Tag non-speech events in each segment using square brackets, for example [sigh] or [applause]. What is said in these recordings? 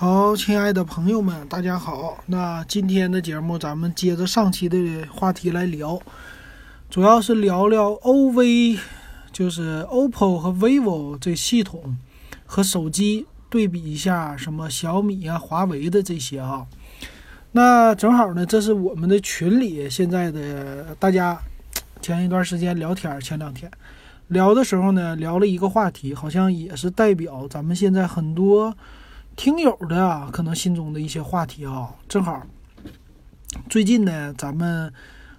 好，亲爱的朋友们，大家好。那今天的节目，咱们接着上期的话题来聊，主要是聊聊 OV，就是 OPPO 和 vivo 这系统和手机对比一下，什么小米啊、华为的这些啊。那正好呢，这是我们的群里现在的大家前一段时间聊天，前两天聊的时候呢，聊了一个话题，好像也是代表咱们现在很多。听友的啊可能心中的一些话题啊，正好最近呢，咱们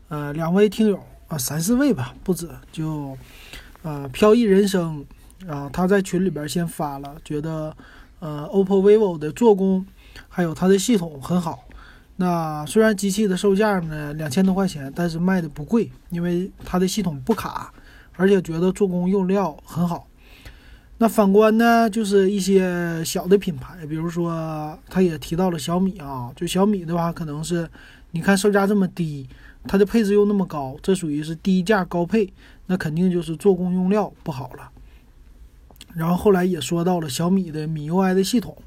呃两位听友啊三四位吧不止，就呃飘逸人生啊他在群里边先发了，觉得呃 OPPO、vivo 的做工还有它的系统很好。那虽然机器的售价呢两千多块钱，但是卖的不贵，因为它的系统不卡，而且觉得做工用料很好。那反观呢，就是一些小的品牌，比如说他也提到了小米啊，就小米的话，可能是你看售价这么低，它的配置又那么高，这属于是低价高配，那肯定就是做工用料不好了。然后后来也说到了小米的米 UI 的系统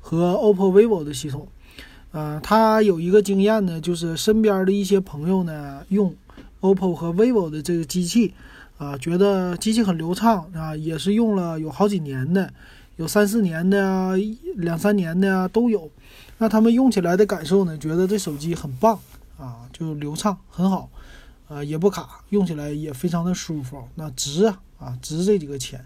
和 OPPO、vivo 的系统，呃，他有一个经验呢，就是身边的一些朋友呢用 OPPO 和 vivo 的这个机器。啊，觉得机器很流畅啊，也是用了有好几年的，有三四年的、两三年的啊都有。那他们用起来的感受呢？觉得这手机很棒啊，就流畅很好，呃，也不卡，用起来也非常的舒服。那值啊，啊，值这几个钱。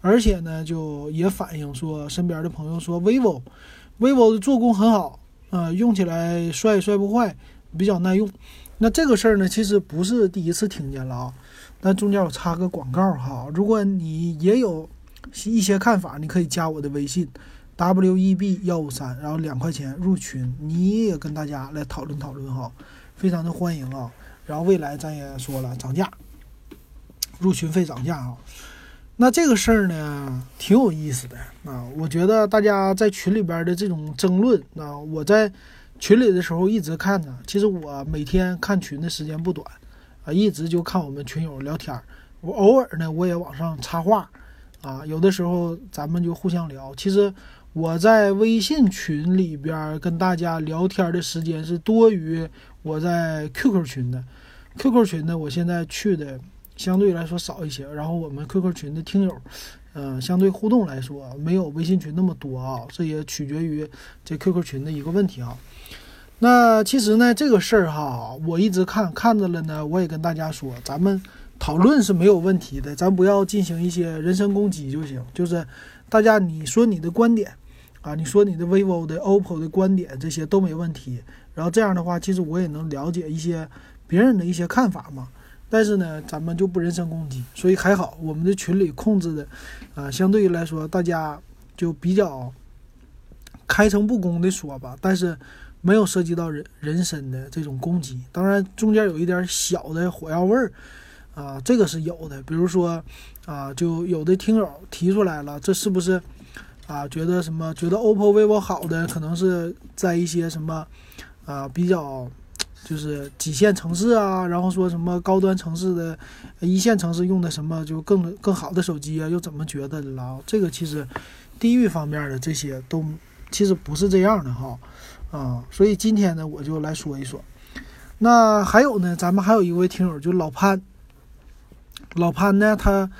而且呢，就也反映说，身边的朋友说，vivo，vivo 的做工很好，呃，用起来摔也摔不坏，比较耐用。那这个事儿呢，其实不是第一次听见了啊。那中间我插个广告哈，如果你也有一些看法，你可以加我的微信 w e b 幺五三，然后两块钱入群，你也跟大家来讨论讨论哈，非常的欢迎啊。然后未来咱也说了涨价，入群费涨价啊。那这个事儿呢，挺有意思的啊。我觉得大家在群里边的这种争论啊，我在群里的时候一直看着。其实我每天看群的时间不短。啊，一直就看我们群友聊天儿，我偶尔呢，我也往上插话，啊，有的时候咱们就互相聊。其实我在微信群里边跟大家聊天的时间是多于我在 QQ 群的，QQ 群呢，我现在去的相对来说少一些。然后我们 QQ 群的听友，嗯，相对互动来说没有微信群那么多啊，这也取决于这 QQ 群的一个问题啊。那其实呢，这个事儿哈，我一直看看着了呢，我也跟大家说，咱们讨论是没有问题的，咱不要进行一些人身攻击就行。就是大家你说你的观点啊，你说你的 vivo 的、OPPO 的观点，这些都没问题。然后这样的话，其实我也能了解一些别人的一些看法嘛。但是呢，咱们就不人身攻击，所以还好，我们的群里控制的啊，相对于来说，大家就比较开诚布公的说吧。但是。没有涉及到人人身的这种攻击，当然中间有一点小的火药味儿，啊，这个是有的。比如说，啊，就有的听友提出来了，这是不是啊？觉得什么？觉得 OPPO、vivo 好的，可能是在一些什么啊比较就是几线城市啊，然后说什么高端城市的一线城市用的什么就更更好的手机啊，又怎么觉得了？这个其实地域方面的这些都其实不是这样的哈。啊，所以今天呢，我就来说一说。那还有呢，咱们还有一位听友，就老潘。老潘呢，他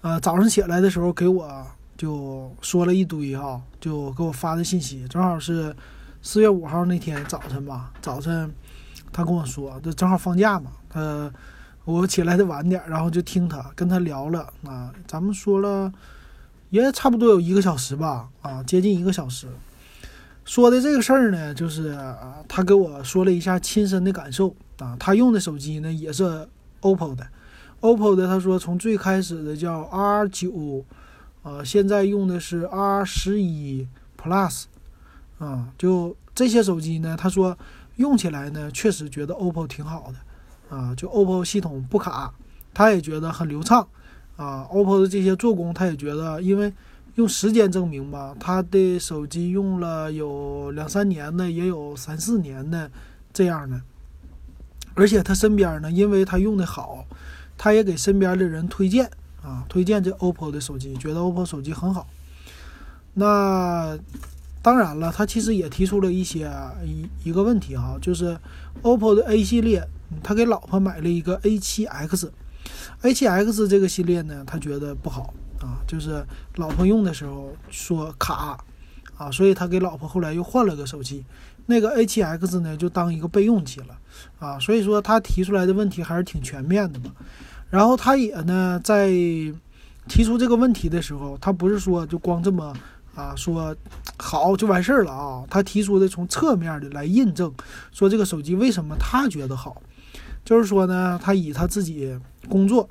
呃早上起来的时候给我就说了一堆哈，就给我发的信息，正好是四月五号那天早晨吧。早晨他跟我说，这正好放假嘛，他我起来的晚点，然后就听他跟他聊了啊，咱们说了也差不多有一个小时吧，啊，接近一个小时。说的这个事儿呢，就是，他给我说了一下亲身的感受啊。他用的手机呢也是 OPPO 的，OPPO 的。他说从最开始的叫 R 九，呃，现在用的是 R 十一 Plus，啊，就这些手机呢，他说用起来呢确实觉得 OPPO 挺好的，啊，就 OPPO 系统不卡，他也觉得很流畅，啊，OPPO 的这些做工他也觉得，因为。用时间证明吧，他的手机用了有两三年的，也有三四年的这样的。而且他身边呢，因为他用的好，他也给身边的人推荐啊，推荐这 OPPO 的手机，觉得 OPPO 手机很好。那当然了，他其实也提出了一些一一个问题哈，就是 OPPO 的 A 系列，他给老婆买了一个 A7X，A7X 这个系列呢，他觉得不好啊，就是老婆用的时候说卡啊，所以他给老婆后来又换了个手机，那个 A7X 呢就当一个备用机了啊，所以说他提出来的问题还是挺全面的嘛。然后他也呢在提出这个问题的时候，他不是说就光这么。啊，说好就完事儿了啊！他提出的从侧面的来印证，说这个手机为什么他觉得好，就是说呢，他以他自己工作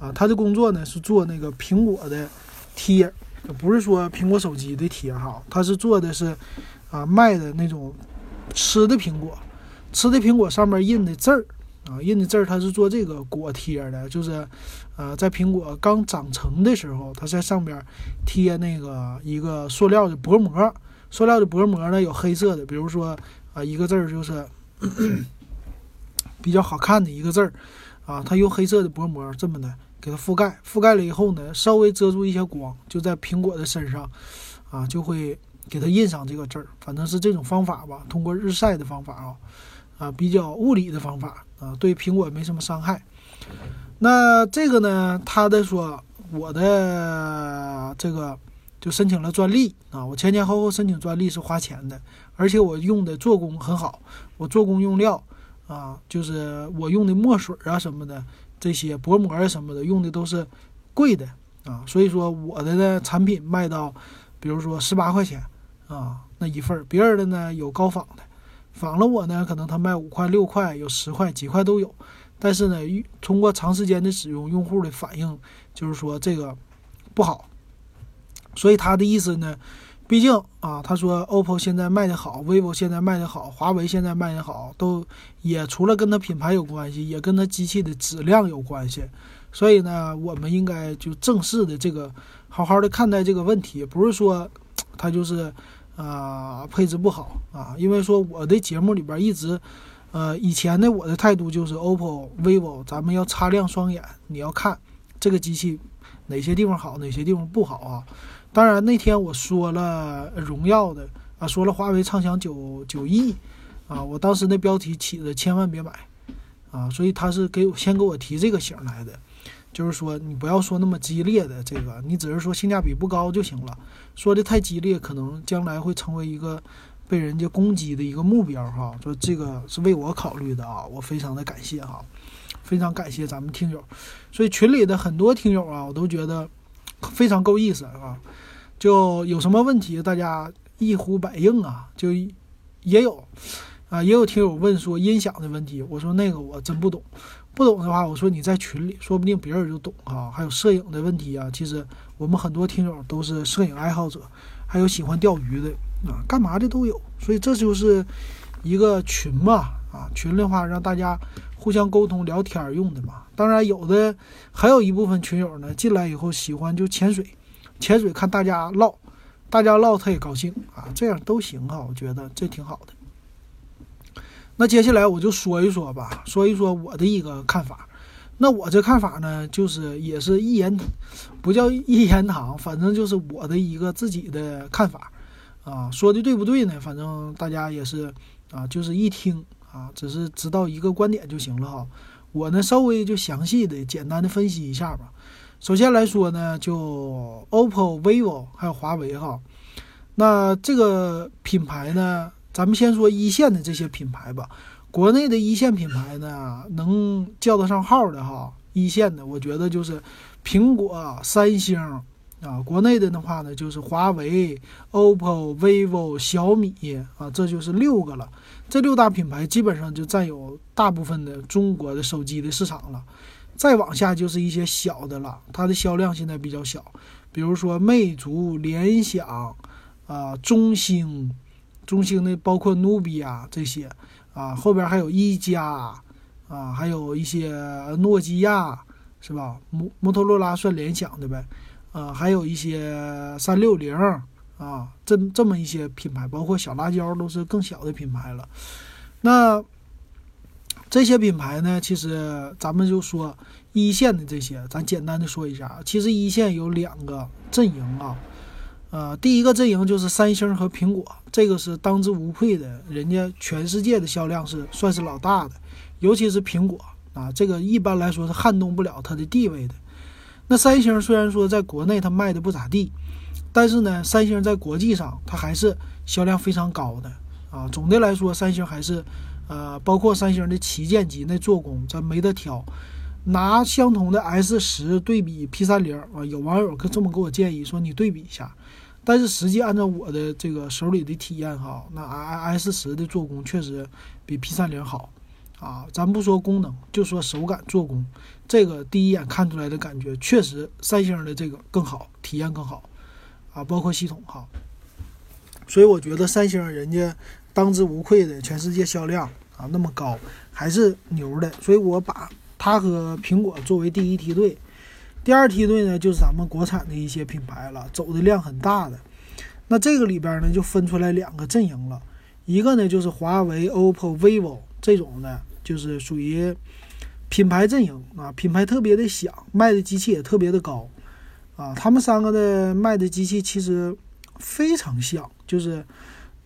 啊，他的工作呢是做那个苹果的贴，不是说苹果手机的贴哈，他是做的是啊卖的那种吃的苹果，吃的苹果上面印的字儿。啊，印的字儿，他是做这个果贴的，就是，呃，在苹果刚长成的时候，它在上边贴那个一个塑料的薄膜，塑料的薄膜呢有黑色的，比如说啊一个字儿就是 [coughs] 比较好看的一个字儿，啊，它用黑色的薄膜这么的给它覆盖，覆盖了以后呢，稍微遮住一些光，就在苹果的身上，啊，就会给它印上这个字儿，反正是这种方法吧，通过日晒的方法啊。啊，比较物理的方法啊，对苹果没什么伤害。那这个呢，他的说我的这个就申请了专利啊，我前前后后申请专利是花钱的，而且我用的做工很好，我做工用料啊，就是我用的墨水啊什么的，这些薄膜啊什么的用的都是贵的啊，所以说我的呢产品卖到，比如说十八块钱啊那一份儿，别人的呢有高仿的。仿了我呢，可能他卖五块六块，有十块几块都有。但是呢，通过长时间的使用，用户的反应就是说这个不好。所以他的意思呢，毕竟啊，他说 OPPO 现在卖的好，vivo 现在卖的好，华为现在卖的好，都也除了跟他品牌有关系，也跟他机器的质量有关系。所以呢，我们应该就正式的这个好好的看待这个问题，不是说 [tsk] 他就是。啊，配置不好啊，因为说我的节目里边一直，呃，以前的我的态度就是 OPPO、vivo，咱们要擦亮双眼，你要看这个机器哪些地方好，哪些地方不好啊。当然那天我说了荣耀的啊，说了华为畅享九九 E 啊，我当时那标题起的千万别买啊，所以他是给我先给我提这个醒来的。就是说，你不要说那么激烈的这个，你只是说性价比不高就行了。说的太激烈，可能将来会成为一个被人家攻击的一个目标哈。说这个是为我考虑的啊，我非常的感谢哈，非常感谢咱们听友。所以群里的很多听友啊，我都觉得非常够意思啊。就有什么问题，大家一呼百应啊。就也有啊，也有听友问说音响的问题，我说那个我真不懂。不懂的话，我说你在群里，说不定别人就懂哈。还有摄影的问题啊，其实我们很多听友都是摄影爱好者，还有喜欢钓鱼的啊，干嘛的都有。所以这就是一个群嘛，啊，群的话让大家互相沟通聊天用的嘛。当然有的还有一部分群友呢，进来以后喜欢就潜水，潜水看大家唠，大家唠他也高兴啊，这样都行哈，我觉得这挺好的。那接下来我就说一说吧，说一说我的一个看法。那我这看法呢，就是也是一言，不叫一言堂，反正就是我的一个自己的看法啊。说的对不对呢？反正大家也是啊，就是一听啊，只是知道一个观点就行了哈。我呢，稍微就详细的、简单的分析一下吧。首先来说呢，就 OPPO、vivo 还有华为哈，那这个品牌呢。咱们先说一线的这些品牌吧，国内的一线品牌呢，能叫得上号的哈，一线的，我觉得就是苹果、三星啊，国内的的话呢，就是华为、OPPO、vivo、小米啊，这就是六个了。这六大品牌基本上就占有大部分的中国的手机的市场了。再往下就是一些小的了，它的销量现在比较小，比如说魅族、联想啊、中兴。中兴的包括努比亚这些，啊，后边还有一加，啊，还有一些诺基亚，是吧？摩摩托罗拉算联想的呗，啊，还有一些三六零，啊，这这么一些品牌，包括小辣椒都是更小的品牌了。那这些品牌呢，其实咱们就说一线的这些，咱简单的说一下，其实一线有两个阵营啊。呃，第一个阵营就是三星和苹果，这个是当之无愧的，人家全世界的销量是算是老大的，尤其是苹果啊，这个一般来说是撼动不了它的地位的。那三星虽然说在国内它卖的不咋地，但是呢，三星在国际上它还是销量非常高的啊。总的来说，三星还是，呃，包括三星的旗舰机那做工咱没得挑。拿相同的 S 十对比 P 三零啊，有网友可这么给我建议说你对比一下，但是实际按照我的这个手里的体验哈，那 S 十的做工确实比 P 三零好啊。咱不说功能，就说手感做工，这个第一眼看出来的感觉确实三星的这个更好，体验更好啊，包括系统哈。所以我觉得三星人家当之无愧的全世界销量啊那么高，还是牛的，所以我把。它和苹果作为第一梯队，第二梯队呢就是咱们国产的一些品牌了，走的量很大的。那这个里边呢就分出来两个阵营了，一个呢就是华为、OPPO、vivo 这种的，就是属于品牌阵营啊，品牌特别的响，卖的机器也特别的高啊。他们三个的卖的机器其实非常像，就是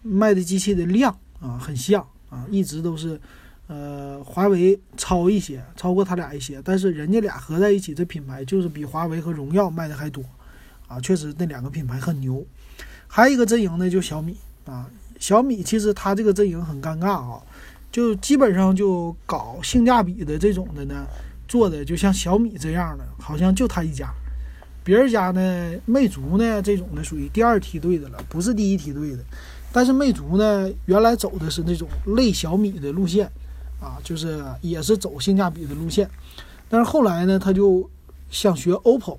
卖的机器的量啊很像啊，一直都是。呃，华为超一些，超过他俩一些，但是人家俩合在一起，这品牌就是比华为和荣耀卖的还多，啊，确实那两个品牌很牛。还有一个阵营呢，就小米啊，小米其实它这个阵营很尴尬啊，就基本上就搞性价比的这种的呢，做的就像小米这样的，好像就他一家，别人家呢，魅族呢这种的属于第二梯队的了，不是第一梯队的。但是魅族呢，原来走的是那种类小米的路线。啊，就是也是走性价比的路线，但是后来呢，他就想学 OPPO，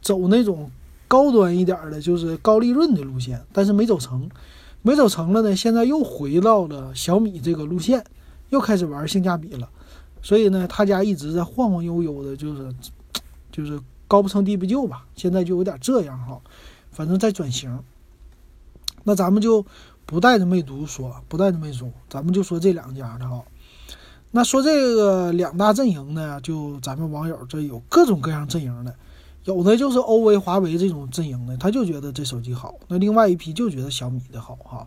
走那种高端一点的，就是高利润的路线，但是没走成，没走成了呢，现在又回到了小米这个路线，又开始玩性价比了，所以呢，他家一直在晃晃悠悠的，就是就是高不成低不就吧，现在就有点这样哈，反正在转型。那咱们就不带着魅族说，不带着魅族，咱们就说这两家的哈。那说这个两大阵营呢，就咱们网友这有各种各样阵营的，有的就是欧维、华为这种阵营的，他就觉得这手机好；那另外一批就觉得小米的好哈。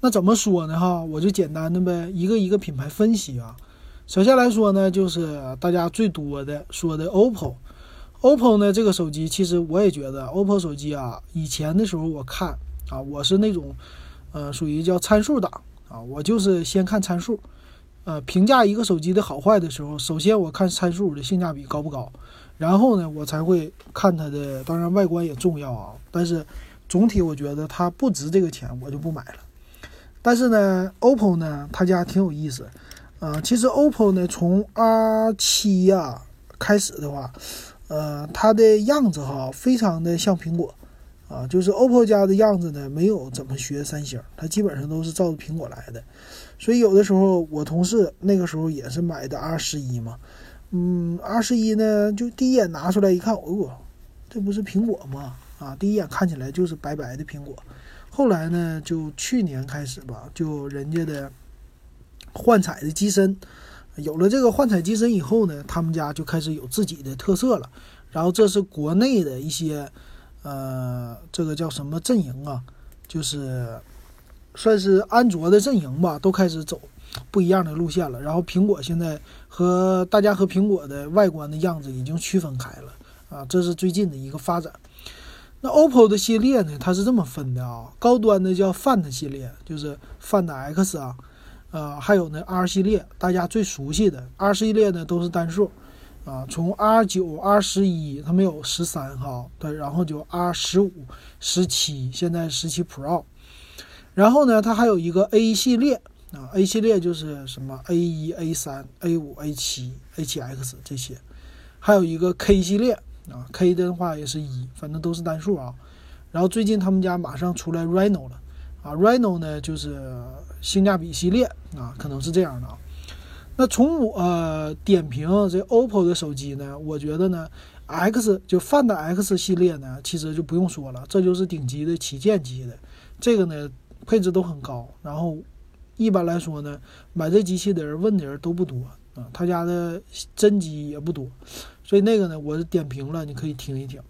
那怎么说呢哈？我就简单的呗，一个一个品牌分析啊。首先来说呢，就是大家最多的说的 OPPO，OPPO 呢这个手机其实我也觉得 OPPO 手机啊，以前的时候我看啊，我是那种呃属于叫参数党啊，我就是先看参数。呃，评价一个手机的好坏的时候，首先我看参数的性价比高不高，然后呢，我才会看它的，当然外观也重要啊。但是总体我觉得它不值这个钱，我就不买了。但是呢，OPPO 呢，他家挺有意思，呃，其实 OPPO 呢，从 R 七呀开始的话，呃，它的样子哈，非常的像苹果。啊，就是 OPPO 家的样子呢，没有怎么学三星，它基本上都是照着苹果来的。所以有的时候我同事那个时候也是买的 R 十一嘛，嗯，R 十一呢，就第一眼拿出来一看，哦，这不是苹果吗？啊，第一眼看起来就是白白的苹果。后来呢，就去年开始吧，就人家的幻彩的机身，有了这个幻彩机身以后呢，他们家就开始有自己的特色了。然后这是国内的一些。呃，这个叫什么阵营啊？就是算是安卓的阵营吧，都开始走不一样的路线了。然后苹果现在和大家和苹果的外观的样子已经区分开了啊，这是最近的一个发展。那 OPPO 的系列呢，它是这么分的啊，高端的叫 Find 系列，就是 Find X 啊，呃，还有呢 R 系列，大家最熟悉的 R 系列呢都是单数。啊，从 R 九、R 十一，它没有十三哈，对，然后就 R 十五、十七，现在十七 Pro，然后呢，它还有一个 A 系列啊，A 系列就是什么 A 一、A 三、A 五、A 七、A 七 X 这些，还有一个 K 系列啊，K 的话也是一，反正都是单数啊。然后最近他们家马上出来 Reno 了啊，Reno 呢就是性价比系列啊，可能是这样的啊。那从我点评这 OPPO 的手机呢，我觉得呢，X 就 Find X 系列呢，其实就不用说了，这就是顶级的旗舰机的，这个呢配置都很高，然后一般来说呢，买这机器的人问的人都不多啊，他家的真机也不多，所以那个呢，我是点评了，你可以听一听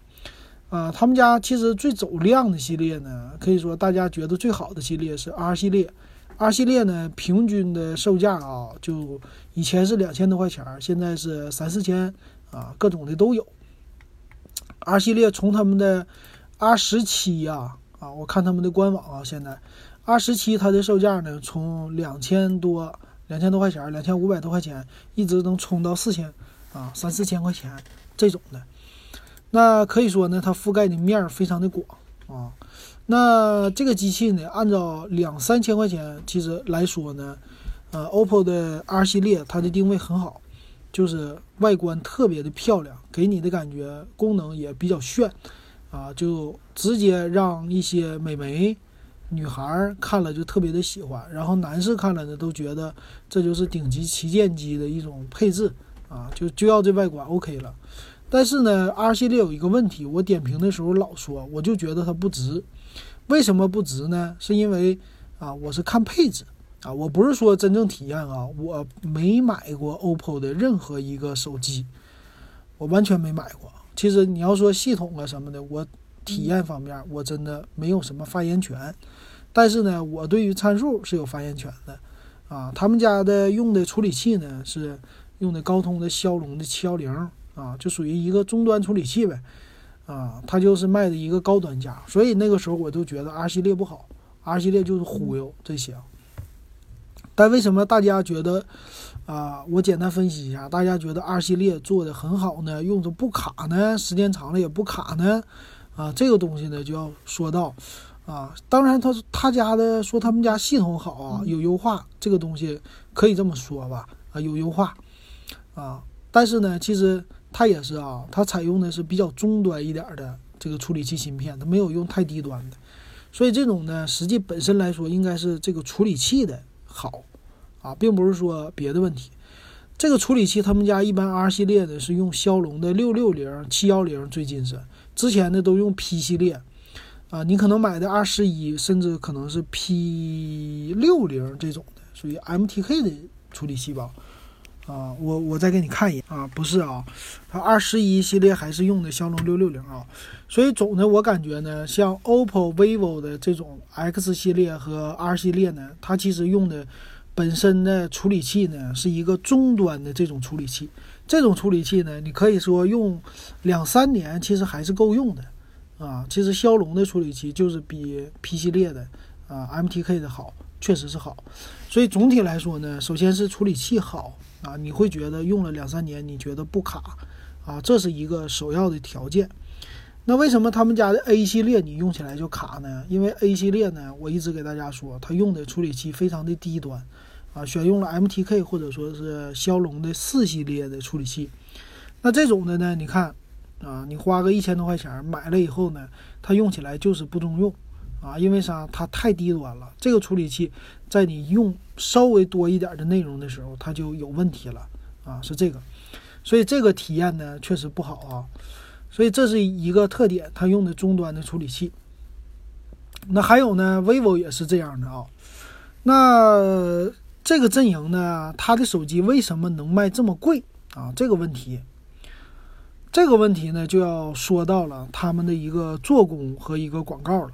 啊，他们家其实最走量的系列呢，可以说大家觉得最好的系列是 R 系列。R 系列呢，平均的售价啊，就以前是两千多块钱，现在是三四千啊，各种的都有。R 系列从他们的 R 十七呀，啊，我看他们的官网啊，现在 R 十七它的售价呢，从两千多、两千多块钱、两千五百多块钱，一直能冲到四千啊，三四千块钱这种的。那可以说呢，它覆盖的面儿非常的广啊。那这个机器呢，按照两三千块钱其实来说呢，呃，OPPO 的 R 系列它的定位很好，就是外观特别的漂亮，给你的感觉功能也比较炫，啊，就直接让一些美眉、女孩看了就特别的喜欢，然后男士看了呢都觉得这就是顶级旗舰机的一种配置，啊，就就要这外观 OK 了。但是呢，R 系列有一个问题，我点评的时候老说，我就觉得它不值。为什么不值呢？是因为啊，我是看配置啊，我不是说真正体验啊，我没买过 OPPO 的任何一个手机，我完全没买过。其实你要说系统啊什么的，我体验方面我真的没有什么发言权。但是呢，我对于参数是有发言权的啊。他们家的用的处理器呢是用的高通的骁龙的七幺零啊，就属于一个终端处理器呗。啊，它就是卖的一个高端价，所以那个时候我就觉得 R 系列不好，R 系列就是忽悠这些。但为什么大家觉得啊？我简单分析一下，大家觉得 R 系列做的很好呢，用着不卡呢，时间长了也不卡呢？啊，这个东西呢就要说到啊，当然他他家的说他们家系统好啊，有优化，这个东西可以这么说吧？啊，有优化啊，但是呢，其实。它也是啊，它采用的是比较中端一点的这个处理器芯片，它没有用太低端的，所以这种呢，实际本身来说应该是这个处理器的好啊，并不是说别的问题。这个处理器他们家一般 R 系列的是用骁龙的六六零、七幺零，最近是之前的都用 P 系列啊，你可能买的 R 十一甚至可能是 P 六零这种的，属于 MTK 的处理器吧。啊，我我再给你看一眼啊，不是啊，它二十一系列还是用的骁龙六六零啊，所以总的我感觉呢，像 OPPO、vivo 的这种 X 系列和 R 系列呢，它其实用的本身的处理器呢是一个终端的这种处理器，这种处理器呢，你可以说用两三年其实还是够用的啊。其实骁龙的处理器就是比 P 系列的啊 MTK 的好，确实是好。所以总体来说呢，首先是处理器好。啊，你会觉得用了两三年，你觉得不卡，啊，这是一个首要的条件。那为什么他们家的 A 系列你用起来就卡呢？因为 A 系列呢，我一直给大家说，它用的处理器非常的低端，啊，选用了 MTK 或者说是骁龙的四系列的处理器。那这种的呢，你看，啊，你花个一千多块钱买了以后呢，它用起来就是不中用。啊，因为啥？它太低端了。这个处理器在你用稍微多一点的内容的时候，它就有问题了。啊，是这个，所以这个体验呢确实不好啊。所以这是一个特点，它用的终端的处理器。那还有呢，vivo 也是这样的啊。那这个阵营呢，它的手机为什么能卖这么贵啊？这个问题，这个问题呢就要说到了他们的一个做工和一个广告了。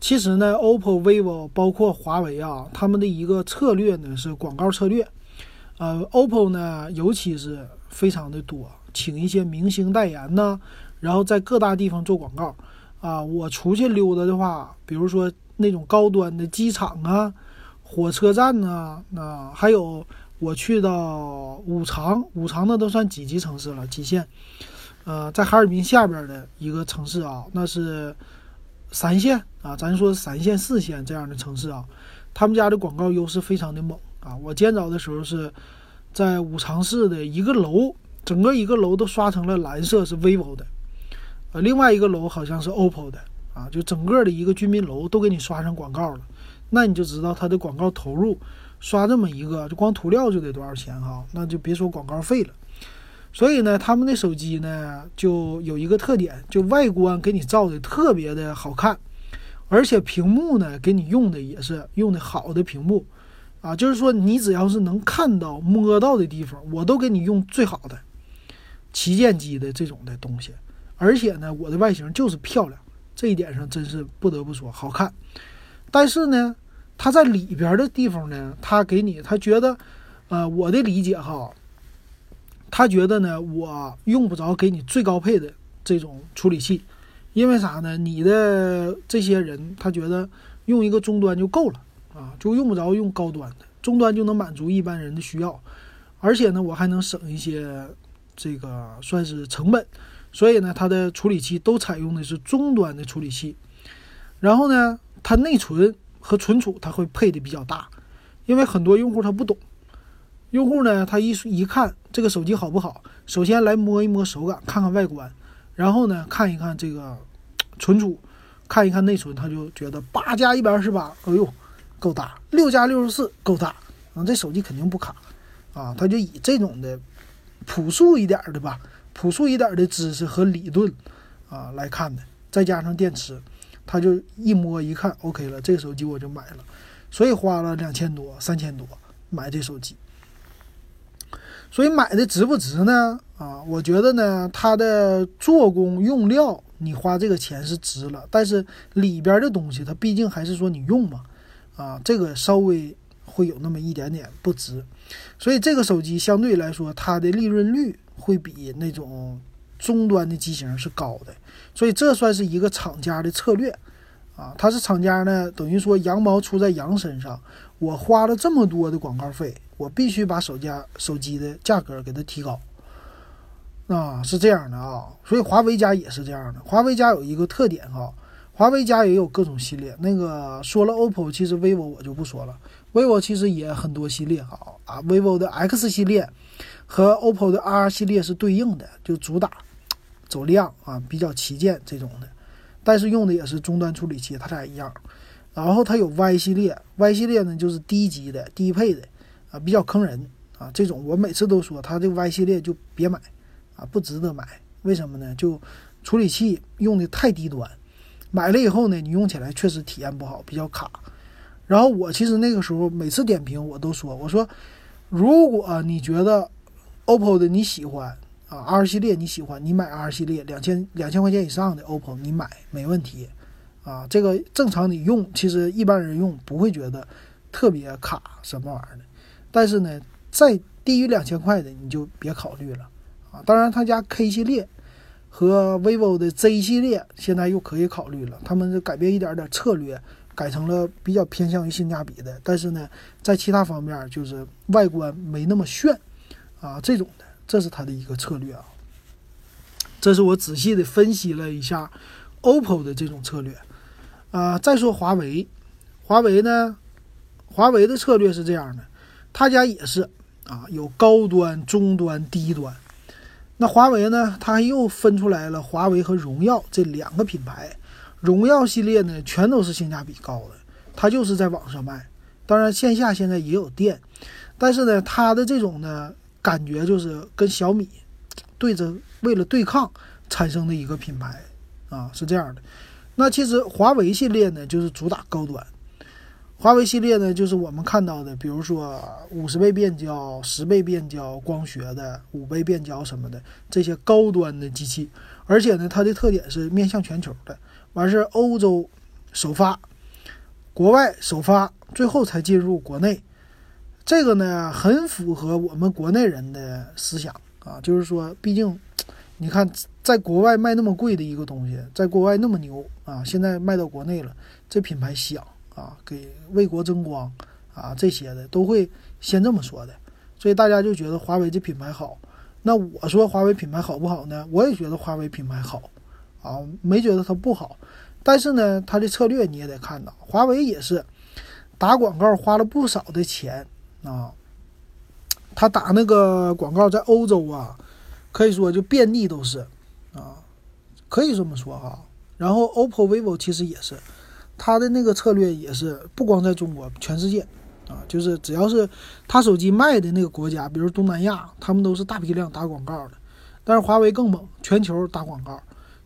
其实呢，OPPO、vivo 包括华为啊，他们的一个策略呢是广告策略。呃，OPPO 呢，尤其是非常的多，请一些明星代言呢，然后在各大地方做广告。啊，我出去溜达的话，比如说那种高端的机场啊、火车站呐啊，那还有我去到五常，五常那都算几级城市了？几线？呃，在哈尔滨下边的一个城市啊，那是。三线啊，咱说三线、四线这样的城市啊，他们家的广告优势非常的猛啊。我见着的时候是在五常市的一个楼，整个一个楼都刷成了蓝色，是 vivo 的，呃，另外一个楼好像是 OPPO 的啊，就整个的一个居民楼都给你刷上广告了，那你就知道它的广告投入刷这么一个，就光涂料就得多少钱哈，那就别说广告费了。所以呢，他们的手机呢就有一个特点，就外观给你造的特别的好看，而且屏幕呢给你用的也是用的好的屏幕，啊，就是说你只要是能看到、摸到的地方，我都给你用最好的旗舰机的这种的东西，而且呢，我的外形就是漂亮，这一点上真是不得不说好看。但是呢，它在里边的地方呢，它给你，他觉得，呃，我的理解哈，他觉得呢，我用不着给你最高配的这种处理器，因为啥呢？你的这些人他觉得用一个终端就够了啊，就用不着用高端的，终端就能满足一般人的需要，而且呢，我还能省一些这个算是成本。所以呢，它的处理器都采用的是中端的处理器，然后呢，它内存和存储它会配的比较大，因为很多用户他不懂，用户呢他一一看这个手机好不好，首先来摸一摸手感，看看外观，然后呢看一看这个存储，看一看内存，他就觉得八加一百二十八，哎呦，够大；六加六十四够大，啊，这手机肯定不卡，啊，他就以这种的朴素一点的吧。朴素一点的知识和理论，啊来看的，再加上电池，他就一摸一看，OK 了，这个手机我就买了，所以花了两千多、三千多买这手机。所以买的值不值呢？啊，我觉得呢，它的做工用料你花这个钱是值了，但是里边的东西它毕竟还是说你用嘛，啊，这个稍微会有那么一点点不值。所以这个手机相对来说，它的利润率。会比那种终端的机型是高的，所以这算是一个厂家的策略啊。它是厂家呢，等于说羊毛出在羊身上。我花了这么多的广告费，我必须把手机手机的价格给它提高啊，是这样的啊。所以华为家也是这样的。华为家有一个特点哈，华为家也有各种系列。那个说了 OPPO，其实 vivo 我就不说了，vivo 其实也很多系列哈啊，vivo 的 X 系列。和 OPPO 的 R 系列是对应的，就主打走量啊，比较旗舰这种的，但是用的也是终端处理器，它俩一样。然后它有 Y 系列，Y 系列呢就是低级的、低配的啊，比较坑人啊。这种我每次都说，它这 Y 系列就别买啊，不值得买。为什么呢？就处理器用的太低端，买了以后呢，你用起来确实体验不好，比较卡。然后我其实那个时候每次点评我都说，我说如果你觉得 OPPO 的你喜欢啊，R 系列你喜欢，你买 R 系列两千两千块钱以上的 OPPO 你买没问题，啊，这个正常你用，其实一般人用不会觉得特别卡什么玩意儿的，但是呢，再低于两千块的你就别考虑了啊。当然，他家 K 系列和 vivo 的 Z 系列现在又可以考虑了，他们是改变一点点策略，改成了比较偏向于性价比的，但是呢，在其他方面就是外观没那么炫。啊，这种的，这是它的一个策略啊。这是我仔细的分析了一下 OPPO 的这种策略。啊，再说华为，华为呢，华为的策略是这样的，他家也是啊，有高端、中端、低端。那华为呢，它又分出来了华为和荣耀这两个品牌。荣耀系列呢，全都是性价比高的，它就是在网上卖，当然线下现在也有店，但是呢，它的这种呢。感觉就是跟小米对着为了对抗产生的一个品牌啊，是这样的。那其实华为系列呢，就是主打高端。华为系列呢，就是我们看到的，比如说五十倍变焦、十倍变焦、光学的五倍变焦什么的这些高端的机器。而且呢，它的特点是面向全球的，完事欧洲首发，国外首发，最后才进入国内。这个呢，很符合我们国内人的思想啊，就是说，毕竟，你看，在国外卖那么贵的一个东西，在国外那么牛啊，现在卖到国内了，这品牌响啊，给为国争光啊，这些的都会先这么说的，所以大家就觉得华为这品牌好。那我说华为品牌好不好呢？我也觉得华为品牌好啊，没觉得它不好。但是呢，它的策略你也得看到，华为也是打广告花了不少的钱。啊，他打那个广告在欧洲啊，可以说就遍地都是啊，可以这么说哈。然后 OPPO、vivo 其实也是，他的那个策略也是不光在中国，全世界啊，就是只要是他手机卖的那个国家，比如东南亚，他们都是大批量打广告的。但是华为更猛，全球打广告。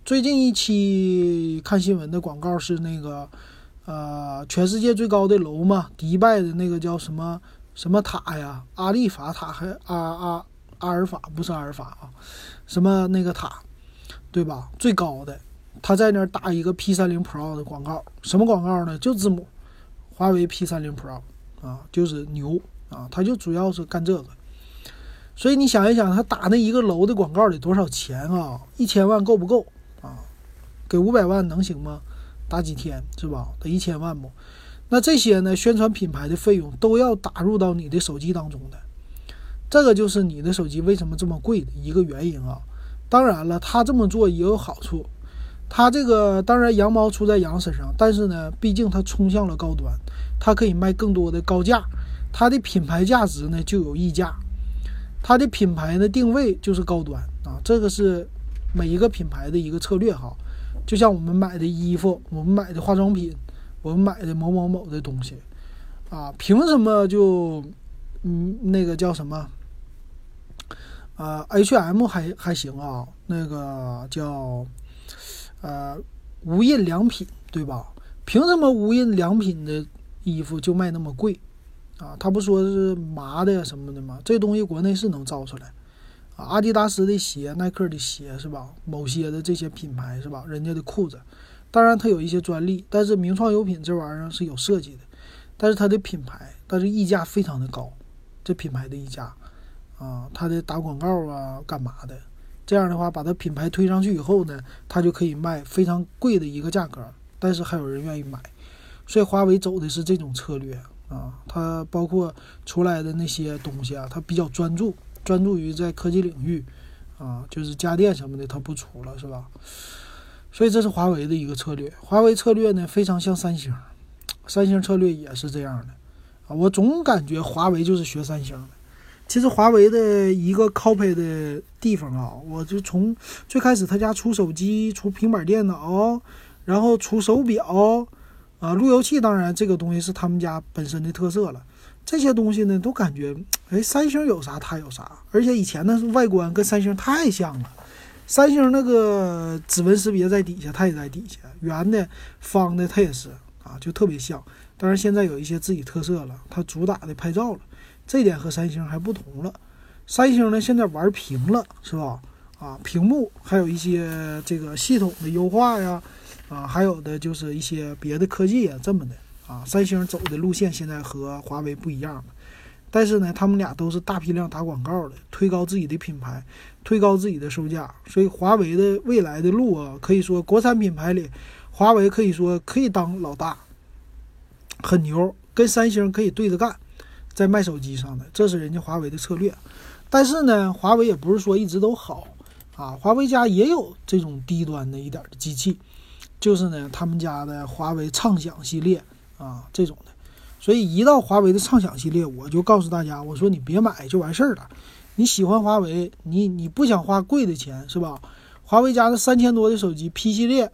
最近一期看新闻的广告是那个呃，全世界最高的楼嘛，迪拜的那个叫什么？什么塔呀？阿利法塔还阿阿阿尔法不是阿尔法啊？什么那个塔？对吧？最高的，他在那儿打一个 P 三零 Pro 的广告，什么广告呢？就字母，华为 P 三零 Pro 啊，就是牛啊，他就主要是干这个。所以你想一想，他打那一个楼的广告得多少钱啊？一千万够不够啊？给五百万能行吗？打几天是吧？得一千万不？那这些呢？宣传品牌的费用都要打入到你的手机当中的，这个就是你的手机为什么这么贵的一个原因啊。当然了，他这么做也有好处，它这个当然羊毛出在羊身上，但是呢，毕竟它冲向了高端，它可以卖更多的高价，它的品牌价值呢就有溢价，它的品牌的定位就是高端啊。这个是每一个品牌的一个策略哈。就像我们买的衣服，我们买的化妆品。我们买的某某某的东西，啊，凭什么就，嗯，那个叫什么，啊，H&M 还还行啊，那个叫，呃，无印良品，对吧？凭什么无印良品的衣服就卖那么贵？啊，他不说是麻的什么的吗？这东西国内是能造出来，啊，阿迪达斯的鞋、耐克的鞋是吧？某些的这些品牌是吧？人家的裤子。当然，它有一些专利，但是名创优品这玩意儿是有设计的，但是它的品牌，但是溢价非常的高，这品牌的溢价，啊，它的打广告啊，干嘛的？这样的话，把它品牌推上去以后呢，它就可以卖非常贵的一个价格，但是还有人愿意买，所以华为走的是这种策略啊，它包括出来的那些东西啊，它比较专注，专注于在科技领域，啊，就是家电什么的它不出了，是吧？所以这是华为的一个策略，华为策略呢非常像三星，三星策略也是这样的啊。我总感觉华为就是学三星的。其实华为的一个 copy 的地方啊，我就从最开始他家出手机、出平板电脑，然后出手表啊，路由器，当然这个东西是他们家本身的特色了。这些东西呢，都感觉哎，三星有啥它有啥，而且以前呢外观跟三星太像了。三星那个指纹识别在底下，它也在底下，圆的、方的，它也是啊，就特别像。当然现在有一些自己特色了，它主打的拍照了，这点和三星还不同了。三星呢现在玩屏了，是吧？啊，屏幕还有一些这个系统的优化呀，啊，还有的就是一些别的科技啊，这么的啊。三星走的路线现在和华为不一样了。但是呢，他们俩都是大批量打广告的，推高自己的品牌，推高自己的售价。所以华为的未来的路啊，可以说国产品牌里，华为可以说可以当老大，很牛，跟三星可以对着干，在卖手机上的，这是人家华为的策略。但是呢，华为也不是说一直都好啊，华为家也有这种低端的一点的机器，就是呢，他们家的华为畅享系列啊这种的。所以一到华为的畅享系列，我就告诉大家，我说你别买就完事儿了。你喜欢华为，你你不想花贵的钱是吧？华为家的三千多的手机 P 系列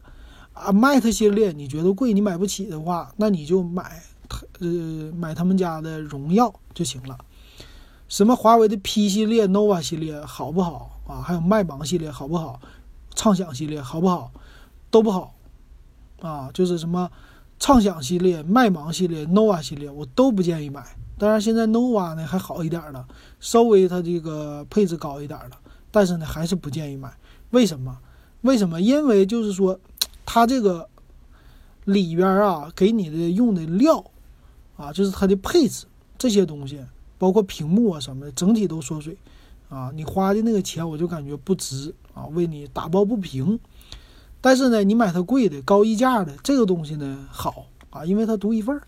啊，Mate 系列，你觉得贵，你买不起的话，那你就买呃买他们家的荣耀就行了。什么华为的 P 系列、nova 系列好不好啊？还有麦芒系列好不好？畅享系列好不好？都不好啊，就是什么。畅享系列、麦芒系列、nova 系列，我都不建议买。当然，现在 nova 呢还好一点了，稍微它这个配置高一点了，但是呢还是不建议买。为什么？为什么？因为就是说，它这个里边啊，给你的用的料啊，就是它的配置这些东西，包括屏幕啊什么的，整体都缩水啊。你花的那个钱，我就感觉不值啊，为你打抱不平。但是呢，你买它贵的、高溢价的这个东西呢，好啊，因为它独一份儿，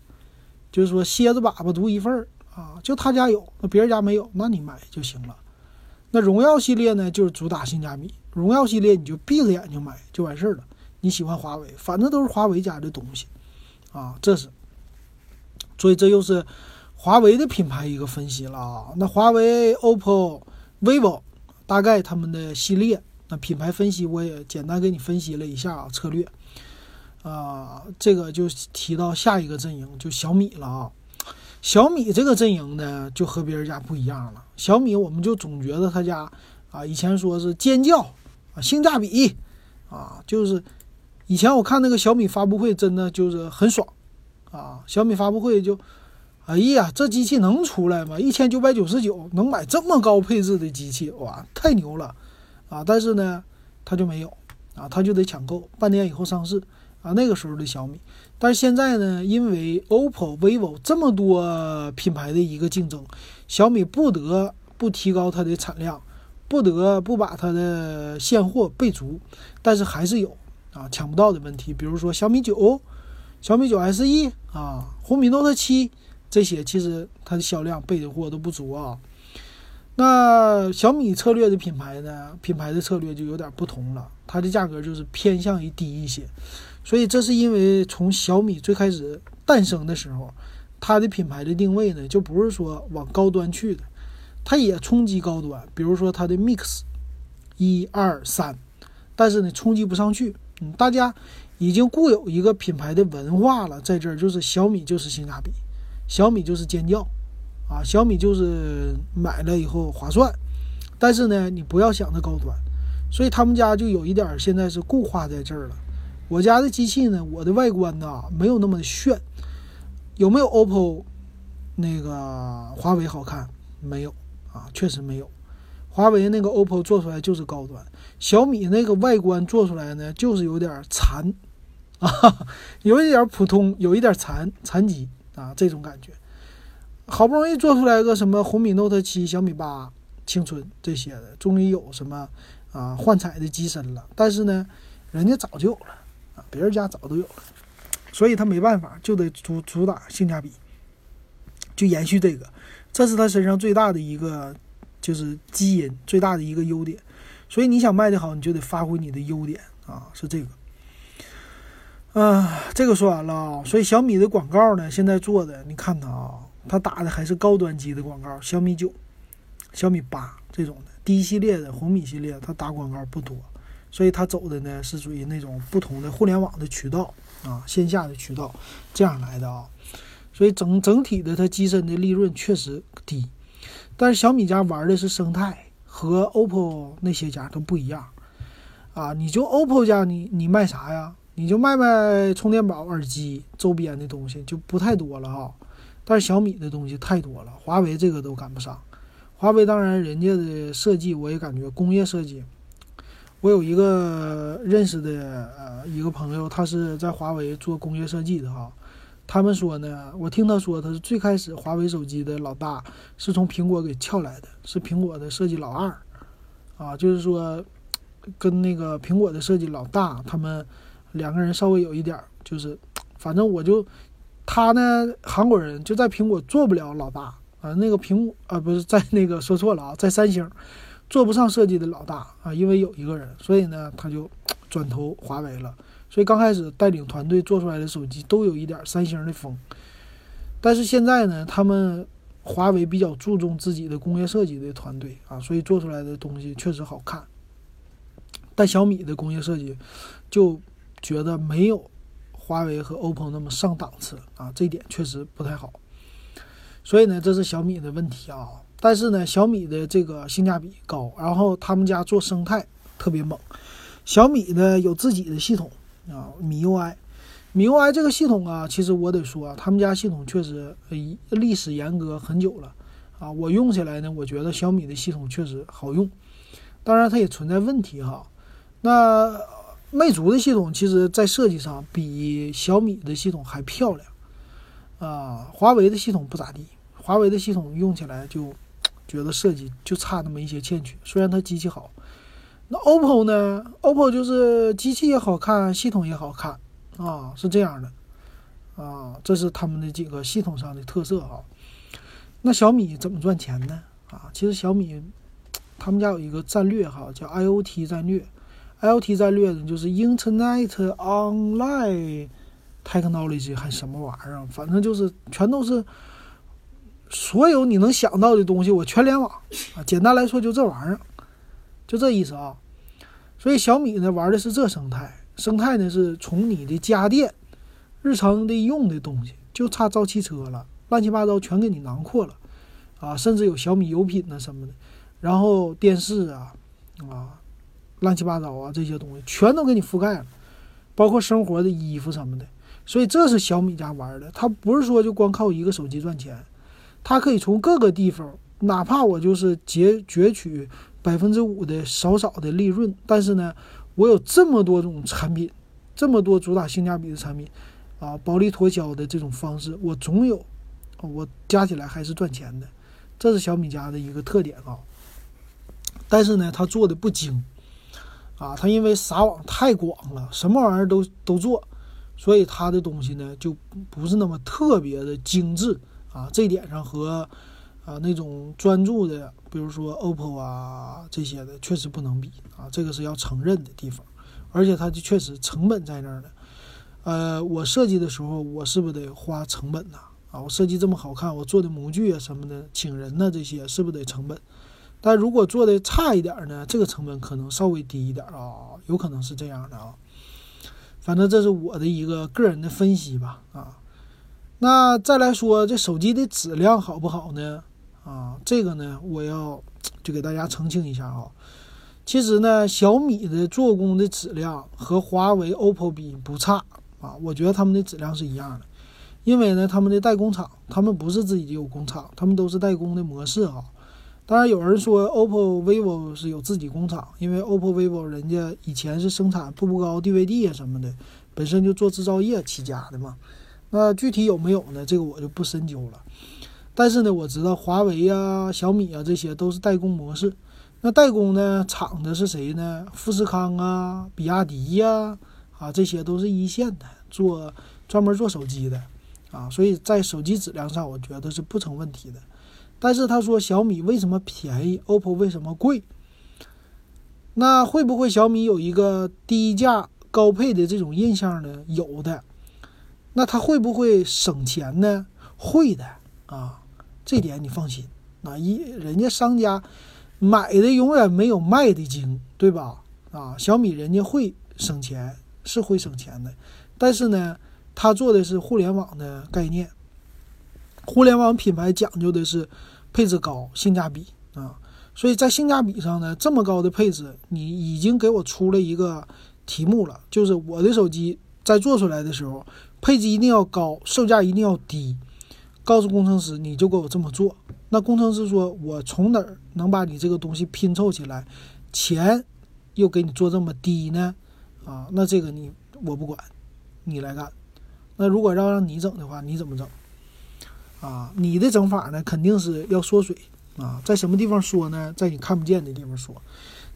就是说蝎子粑粑独一份儿啊，就他家有，那别人家没有，那你买就行了。那荣耀系列呢，就是主打性价比，荣耀系列你就闭着眼睛买就完事儿了。你喜欢华为，反正都是华为家的东西啊，这是。所以这又是华为的品牌一个分析了啊。那华为、OPPO、vivo，大概他们的系列。那品牌分析我也简单给你分析了一下啊，策略，啊，这个就提到下一个阵营就小米了啊。小米这个阵营呢，就和别人家不一样了。小米我们就总觉得他家啊，以前说是尖叫啊，性价比啊，就是以前我看那个小米发布会，真的就是很爽啊。小米发布会就，哎呀，这机器能出来吗？一千九百九十九能买这么高配置的机器，哇，太牛了！啊，但是呢，它就没有啊，他就得抢购，半年以后上市啊，那个时候的小米。但是现在呢，因为 OPPO、vivo 这么多品牌的一个竞争，小米不得不提高它的产量，不得不把它的现货备足，但是还是有啊抢不到的问题，比如说小米九、小米九 SE 啊、红米 Note 七这些，其实它的销量备的货都不足啊。那小米策略的品牌呢？品牌的策略就有点不同了，它的价格就是偏向于低一些。所以这是因为从小米最开始诞生的时候，它的品牌的定位呢，就不是说往高端去的，它也冲击高端，比如说它的 Mix 一二三，但是呢冲击不上去。嗯，大家已经固有一个品牌的文化了，在这儿就是小米就是性价比，小米就是尖叫。啊，小米就是买了以后划算，但是呢，你不要想着高端，所以他们家就有一点儿现在是固化在这儿了。我家的机器呢，我的外观呢没有那么的炫，有没有 OPPO 那个华为好看？没有啊，确实没有。华为那个 OPPO 做出来就是高端，小米那个外观做出来呢就是有点儿残啊，[laughs] 有一点普通，有一点残残疾啊，这种感觉。好不容易做出来个什么红米 Note 七、小米八、青春这些的，终于有什么啊幻彩的机身了。但是呢，人家早就有了啊，别人家早都有了，所以他没办法，就得主主打性价比，就延续这个，这是他身上最大的一个就是基因，最大的一个优点。所以你想卖的好，你就得发挥你的优点啊，是这个。啊，这个说完了啊，所以小米的广告呢，现在做的，你看它啊。它打的还是高端机的广告，小米九、小米八这种的低系列的红米系列，它打广告不多，所以它走的呢是属于那种不同的互联网的渠道啊，线下的渠道这样来的啊，所以整整体的它机身的利润确实低，但是小米家玩的是生态，和 OPPO 那些家都不一样啊，你就 OPPO 家你你卖啥呀？你就卖卖充电宝、耳机周边的东西就不太多了哈。但是小米的东西太多了，华为这个都赶不上。华为当然人家的设计我也感觉工业设计。我有一个认识的呃一个朋友，他是在华为做工业设计的哈。他们说呢，我听他说他是最开始华为手机的老大是从苹果给撬来的，是苹果的设计老二啊，就是说跟那个苹果的设计老大他们两个人稍微有一点就是，[tsk] 反正我就。他呢，韩国人就在苹果做不了老大啊，那个苹果啊不是在那个说错了啊，在三星做不上设计的老大啊，因为有一个人，所以呢他就转投华为了。所以刚开始带领团队做出来的手机都有一点三星的风，但是现在呢，他们华为比较注重自己的工业设计的团队啊，所以做出来的东西确实好看。但小米的工业设计就觉得没有。华为和 OPPO 那么上档次啊，这一点确实不太好。所以呢，这是小米的问题啊。但是呢，小米的这个性价比高，然后他们家做生态特别猛。小米呢有自己的系统啊，米 UI。米 UI 这个系统啊，其实我得说啊，他们家系统确实历史严格很久了啊。我用起来呢，我觉得小米的系统确实好用。当然，它也存在问题哈。那。魅族的系统其实，在设计上比小米的系统还漂亮，啊，华为的系统不咋地。华为的系统用起来就觉得设计就差那么一些欠缺，虽然它机器好。那 OPPO 呢？OPPO 就是机器也好看，系统也好看，啊，是这样的，啊，这是他们的几个系统上的特色哈。那小米怎么赚钱呢？啊，其实小米他们家有一个战略哈，叫 IOT 战略。L T 战略呢，就是 Internet Online Technology 还什么玩意儿？反正就是全都是所有你能想到的东西，我全联网啊！简单来说，就这玩意儿，就这意思啊。所以小米呢玩的是这生态，生态呢是从你的家电、日常的用的东西，就差造汽车了，乱七八糟全给你囊括了啊！甚至有小米油品呢什么的，然后电视啊啊。乱七八糟啊，这些东西全都给你覆盖了，包括生活的衣服什么的。所以这是小米家玩的，它不是说就光靠一个手机赚钱，它可以从各个地方，哪怕我就是截攫取百分之五的少少的利润，但是呢，我有这么多种产品，这么多主打性价比的产品，啊，薄利脱销的这种方式，我总有，我加起来还是赚钱的，这是小米家的一个特点啊。但是呢，他做的不精，啊，他因为撒网太广了，什么玩意儿都都做，所以他的东西呢就不是那么特别的精致啊。这点上和啊那种专注的，比如说 OPPO 啊这些的，确实不能比啊，这个是要承认的地方。而且它就确实成本在那儿呢。呃，我设计的时候，我是不是得花成本呐？啊，我设计这么好看，我做的模具啊什么的，请人呐这些，是不是得成本？但如果做的差一点呢，这个成本可能稍微低一点啊，有可能是这样的啊。反正这是我的一个个人的分析吧啊。那再来说这手机的质量好不好呢？啊，这个呢，我要就给大家澄清一下啊。其实呢，小米的做工的质量和华为、OPPO 比不差啊，我觉得他们的质量是一样的。因为呢，他们的代工厂，他们不是自己有工厂，他们都是代工的模式啊。当然，有人说 OPPO、vivo 是有自己工厂，因为 OPPO、vivo 人家以前是生产步步高 DVD 啊什么的，本身就做制造业起家的嘛。那具体有没有呢？这个我就不深究了。但是呢，我知道华为呀、小米啊这些都是代工模式。那代工呢，厂的是谁呢？富士康啊、比亚迪呀，啊，这些都是一线的，做专门做手机的啊。所以在手机质量上，我觉得是不成问题的。但是他说小米为什么便宜，OPPO 为什么贵？那会不会小米有一个低价高配的这种印象呢？有的。那他会不会省钱呢？会的啊，这点你放心。那一人家商家买的永远没有卖的精，对吧？啊，小米人家会省钱，是会省钱的。但是呢，他做的是互联网的概念。互联网品牌讲究的是配置高、性价比啊，所以在性价比上呢，这么高的配置，你已经给我出了一个题目了，就是我的手机在做出来的时候，配置一定要高，售价一定要低。告诉工程师，你就给我这么做。那工程师说，我从哪儿能把你这个东西拼凑起来，钱又给你做这么低呢？啊，那这个你我不管，你来干。那如果要让你整的话，你怎么整？啊，你的整法呢，肯定是要缩水啊，在什么地方缩呢？在你看不见的地方缩。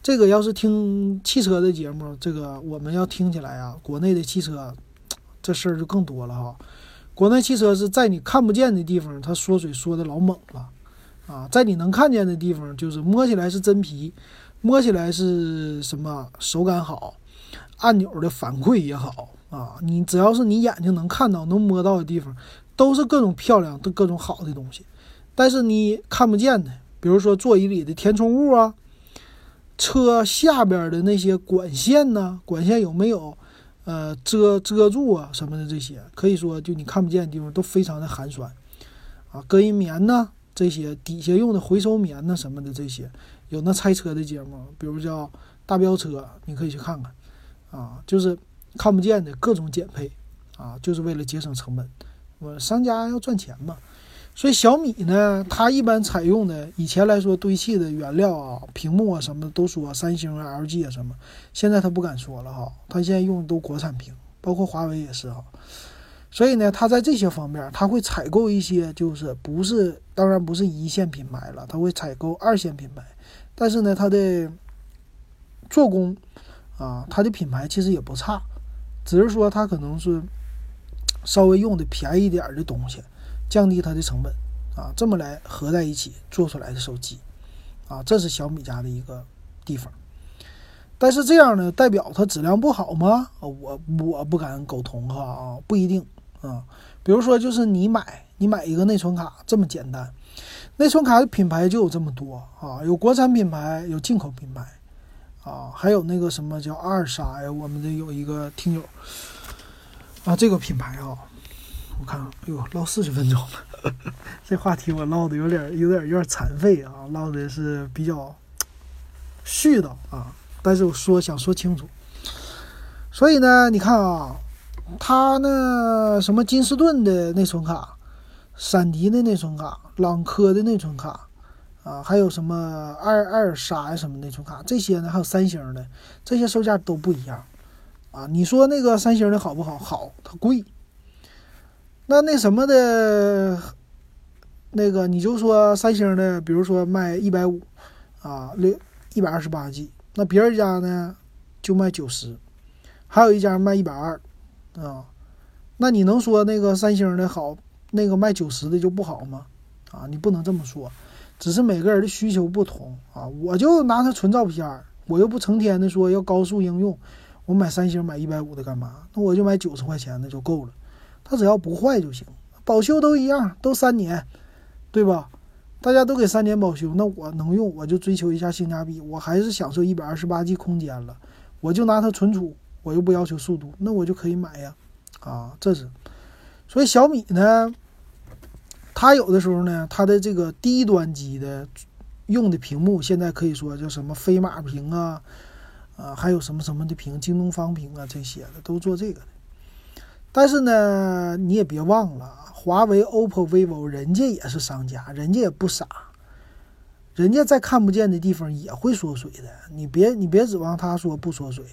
这个要是听汽车的节目，这个我们要听起来啊，国内的汽车这事儿就更多了哈。国内汽车是在你看不见的地方，它缩水缩的老猛了啊，在你能看见的地方，就是摸起来是真皮，摸起来是什么手感好，按钮的反馈也好啊，你只要是你眼睛能看到、能摸到的地方。都是各种漂亮的各种好的东西，但是你看不见的，比如说座椅里的填充物啊，车下边的那些管线呢，管线有没有呃遮遮住啊什么的这些，可以说就你看不见的地方都非常的寒酸。啊，隔音棉呢这些底下用的回收棉呢什么的这些，有那拆车的节目，比如叫大飙车，你可以去看看。啊，就是看不见的各种减配啊，就是为了节省成本。我商家要赚钱嘛，所以小米呢，它一般采用的以前来说堆砌的原料啊、屏幕啊什么都说三星啊、LG 啊什么，现在他不敢说了哈，他现在用的都国产屏，包括华为也是哈。所以呢，他在这些方面他会采购一些，就是不是当然不是一线品牌了，他会采购二线品牌，但是呢，它的做工啊，它的品牌其实也不差，只是说它可能是。稍微用的便宜点儿的东西，降低它的成本啊，这么来合在一起做出来的手机啊，这是小米家的一个地方。但是这样呢，代表它质量不好吗？我我不敢苟同哈啊，不一定啊。比如说，就是你买你买一个内存卡这么简单，内存卡的品牌就有这么多啊，有国产品牌，有进口品牌啊，还有那个什么叫二杀呀？我们这有一个听友。啊，这个品牌啊，我看，哎呦，唠四十分钟了，[laughs] 这话题我唠的有点、有点、有点残废啊，唠的是比较絮叨啊，但是我说想说清楚，所以呢，你看啊，它呢什么金士顿的内存卡、闪迪的内存卡、朗科的内存卡啊，还有什么爱爱尔莎呀什么内存卡，这些呢，还有三星的，这些售价都不一样啊。你说那个三星的好不好？好，它贵。那那什么的，那个你就说三星的，比如说卖一百五啊，六一百二十八 G，那别人家呢就卖九十，还有一家卖一百二啊。那你能说那个三星的好，那个卖九十的就不好吗？啊，你不能这么说，只是每个人的需求不同啊。我就拿它纯照片，我又不成天的说要高速应用，我买三星买一百五的干嘛？那我就买九十块钱的就够了，它只要不坏就行，保修都一样，都三年，对吧？大家都给三年保修，那我能用我就追求一下性价比，我还是享受一百二十八 G 空间了，我就拿它存储，我又不要求速度，那我就可以买呀。啊，这是，所以小米呢，它有的时候呢，它的这个低端机的用的屏幕，现在可以说叫什么飞马屏啊，啊，还有什么什么的屏，京东方屏啊这些的都做这个的。但是呢，你也别忘了，华为、OPPO、vivo，人家也是商家，人家也不傻，人家在看不见的地方也会缩水的。你别你别指望他说不缩水，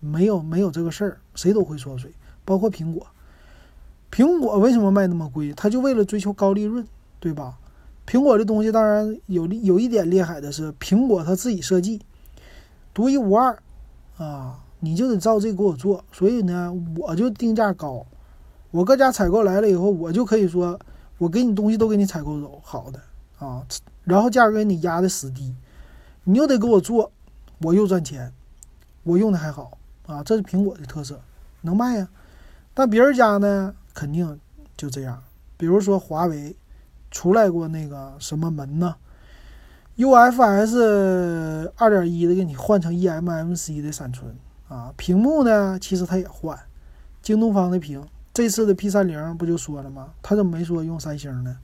没有没有这个事儿，谁都会缩水。包括苹果，苹果为什么卖那么贵？他就为了追求高利润，对吧？苹果这东西当然有有一点厉害的是，苹果它自己设计，独一无二啊，你就得照这给我做。所以呢，我就定价高，我搁家采购来了以后，我就可以说，我给你东西都给你采购走，好的啊，然后价格给你压的死低，你又得给我做，我又赚钱，我用的还好啊，这是苹果的特色，能卖呀。但别人家呢，肯定就这样。比如说华为出来过那个什么门呢？UFS 二点一的给你换成 eMMC 的闪存啊，屏幕呢其实它也换。京东方的屏，这次的 P 三零不就说了吗？他怎么没说用三星呢？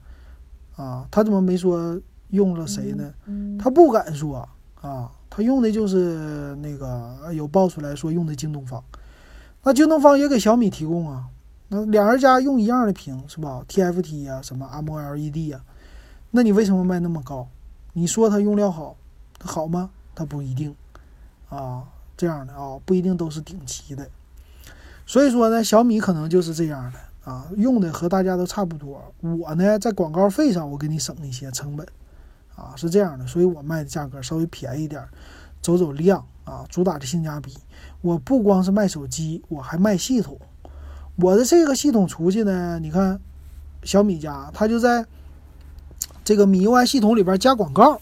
啊，他怎么没说用了谁呢？他不敢说啊，他用的就是那个有爆出来说用的京东方。那京东方也给小米提供啊，那两人家用一样的屏是吧？TFT 呀，什么 AMOLED 呀，那你为什么卖那么高？你说它用料好，好吗？它不一定啊，这样的啊，不一定都是顶级的。所以说呢，小米可能就是这样的啊，用的和大家都差不多。我呢，在广告费上我给你省一些成本啊，是这样的，所以我卖的价格稍微便宜点，走走量啊，主打的性价比。我不光是卖手机，我还卖系统。我的这个系统出去呢，你看，小米家他就在这个米 UI 系统里边加广告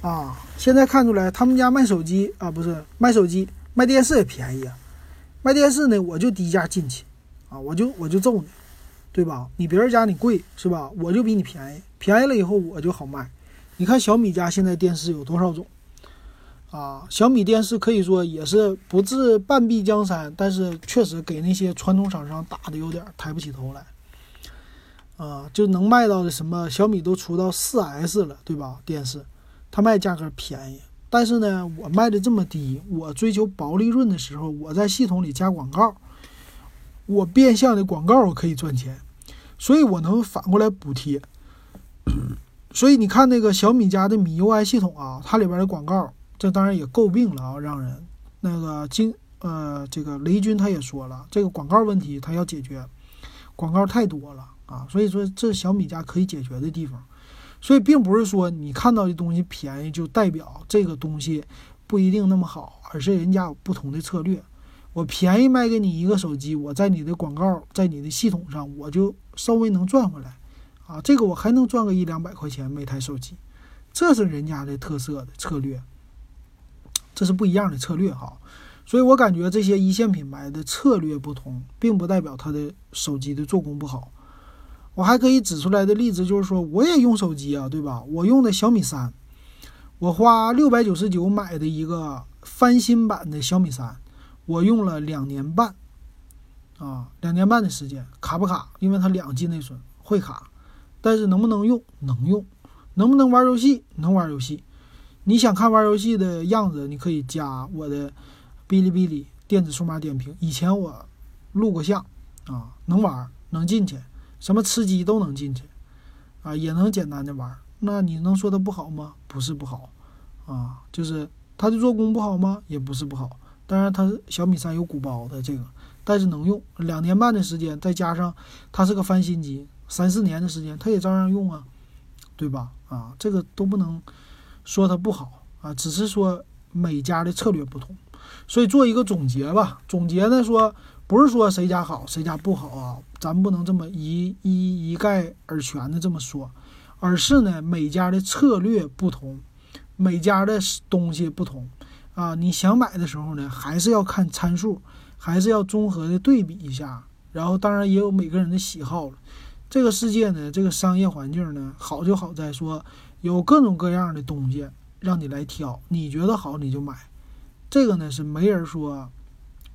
啊。现在看出来，他们家卖手机啊，不是卖手机，卖电视也便宜啊。卖电视呢，我就低价进去啊，我就我就揍你，对吧？你别人家你贵是吧？我就比你便宜，便宜了以后我就好卖。你看小米家现在电视有多少种？啊，小米电视可以说也是不至半壁江山，但是确实给那些传统厂商打的有点抬不起头来。啊，就能卖到的什么小米都出到四 S 了，对吧？电视它卖价格便宜，但是呢，我卖的这么低，我追求薄利润的时候，我在系统里加广告，我变相的广告我可以赚钱，所以我能反过来补贴。[coughs] 所以你看那个小米家的米 UI 系统啊，它里边的广告。这当然也诟病了啊，让人那个金呃，这个雷军他也说了，这个广告问题他要解决，广告太多了啊，所以说这是小米家可以解决的地方，所以并不是说你看到的东西便宜就代表这个东西不一定那么好，而是人家有不同的策略。我便宜卖给你一个手机，我在你的广告在你的系统上，我就稍微能赚回来啊，这个我还能赚个一两百块钱每台手机，这是人家的特色的策略。这是不一样的策略哈，所以我感觉这些一线品牌的策略不同，并不代表它的手机的做工不好。我还可以指出来的例子就是说，我也用手机啊，对吧？我用的小米三，我花六百九十九买的一个翻新版的小米三，我用了两年半，啊，两年半的时间，卡不卡？因为它两 G 内存会卡，但是能不能用？能用，能不能玩游戏？能玩游戏。你想看玩游戏的样子，你可以加我的哔哩哔哩电子数码点评。以前我录过像啊，能玩能进去，什么吃鸡都能进去啊，也能简单的玩。那你能说它不好吗？不是不好，啊，就是它的做工不好吗？也不是不好。当然，它小米三有鼓包的这个，但是能用两年半的时间，再加上它是个翻新机，三四年的时间，它也照样用啊，对吧？啊，这个都不能说它不好啊，只是说每家的策略不同。所以做一个总结吧，总结呢说，不是说谁家好谁家不好啊，咱不能这么一一一概而全的这么说。而是呢，每家的策略不同，每家的东西不同，啊，你想买的时候呢，还是要看参数，还是要综合的对比一下。然后，当然也有每个人的喜好了。这个世界呢，这个商业环境呢，好就好在说有各种各样的东西让你来挑，你觉得好你就买。这个呢是没人说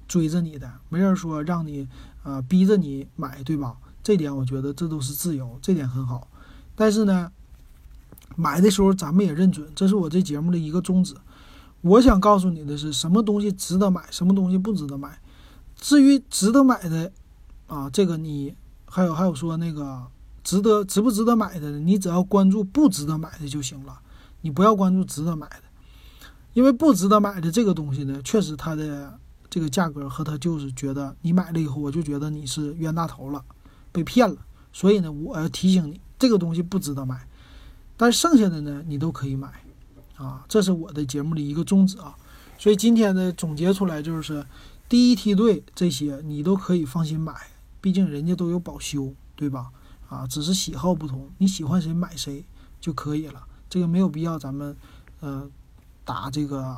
追着你的，没人说让你啊逼着你买，对吧？这点我觉得这都是自由，这点很好。但是呢，买的时候咱们也认准，这是我这节目的一个宗旨。我想告诉你的是，什么东西值得买，什么东西不值得买。至于值得买的，啊，这个你还有还有说那个值得值不值得买的，你只要关注不值得买的就行了，你不要关注值得买的，因为不值得买的这个东西呢，确实它的这个价格和他就是觉得你买了以后，我就觉得你是冤大头了，被骗了。所以呢，我要提醒你。这个东西不值得买，但剩下的呢，你都可以买，啊，这是我的节目的一个宗旨啊。所以今天呢，总结出来就是，第一梯队这些你都可以放心买，毕竟人家都有保修，对吧？啊，只是喜好不同，你喜欢谁买谁就可以了，这个没有必要咱们，呃，打这个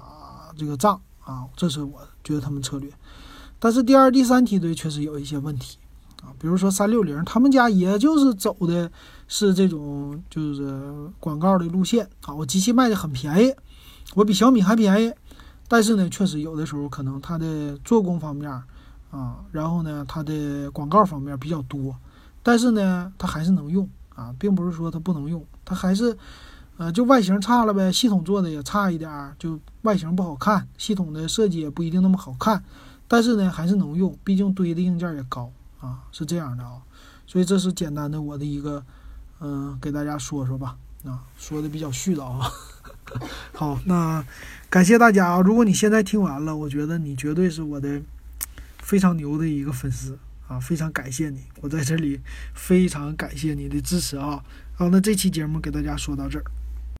这个仗啊。这是我觉得他们策略，但是第二、第三梯队确实有一些问题。啊，比如说三六零，他们家也就是走的是这种就是广告的路线啊。我机器卖的很便宜，我比小米还便宜，但是呢，确实有的时候可能它的做工方面啊，然后呢，它的广告方面比较多，但是呢，它还是能用啊，并不是说它不能用，它还是呃，就外形差了呗，系统做的也差一点儿，就外形不好看，系统的设计也不一定那么好看，但是呢，还是能用，毕竟堆的硬件也高。啊，是这样的啊，所以这是简单的我的一个，嗯，给大家说说吧。啊，说的比较絮叨啊。[laughs] 好，那感谢大家啊！如果你现在听完了，我觉得你绝对是我的非常牛的一个粉丝啊，非常感谢你，我在这里非常感谢你的支持啊。好，那这期节目给大家说到这儿。